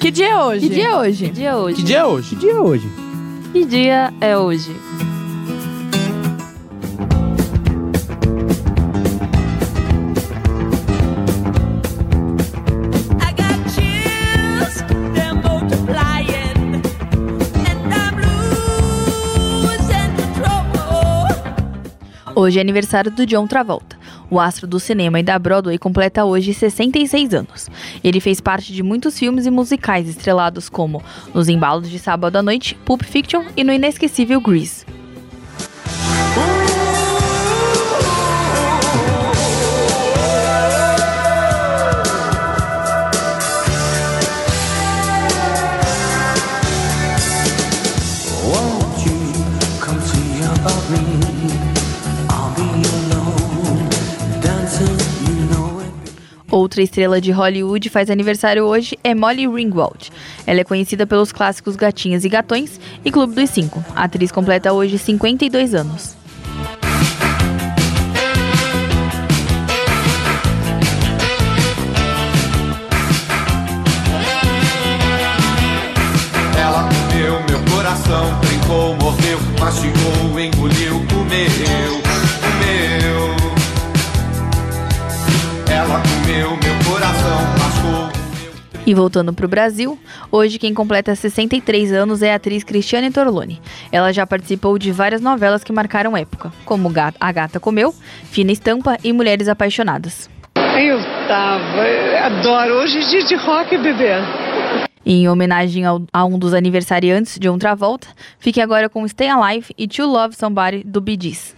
Que dia é hoje? Que dia é hoje? Que dia é hoje? Que dia é hoje? Que dia é hoje? Que dia é hoje? Hoje é aniversário do John Travolta. O astro do cinema e da Broadway completa hoje 66 anos. Ele fez parte de muitos filmes e musicais estrelados como Nos Embalos de Sábado à Noite, Pulp Fiction e no inesquecível Grease. Me? Outra estrela de Hollywood faz aniversário hoje é Molly Ringwald. Ela é conhecida pelos clássicos Gatinhas e Gatões e Clube dos Cinco. A atriz completa hoje 52 anos. Ela comeu meu coração, brincou, mordeu, mastigou, engoliu, E voltando para o Brasil, hoje quem completa 63 anos é a atriz Cristiane Torloni. Ela já participou de várias novelas que marcaram época, como A Gata Comeu, Fina Estampa e Mulheres Apaixonadas. Eu tava. eu Adoro. Hoje é dia de rock, bebê. Em homenagem ao- a um dos aniversariantes, John Travolta, fique agora com Stay Alive e To Love Somebody do Bee Gees.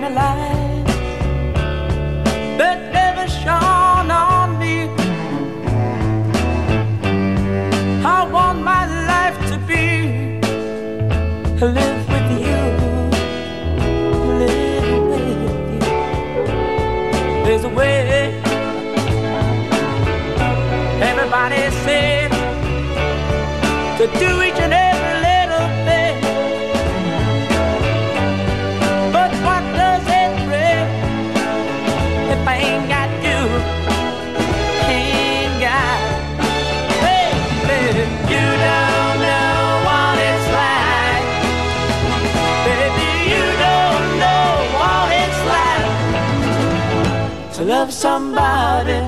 kind of life. But to love somebody,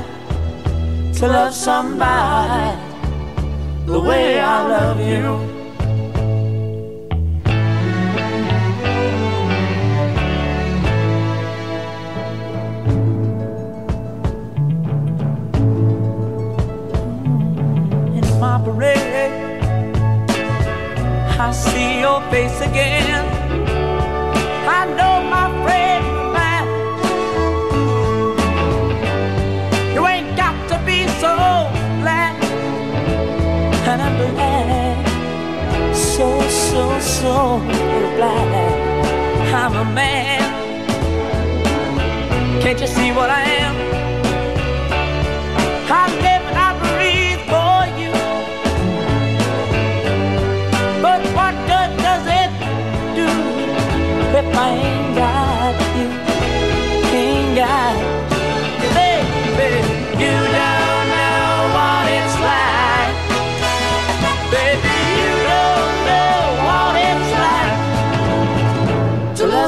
to love somebody the way I love you. my parade. I see your face again. So glad I'm a man. Can't you see what I am?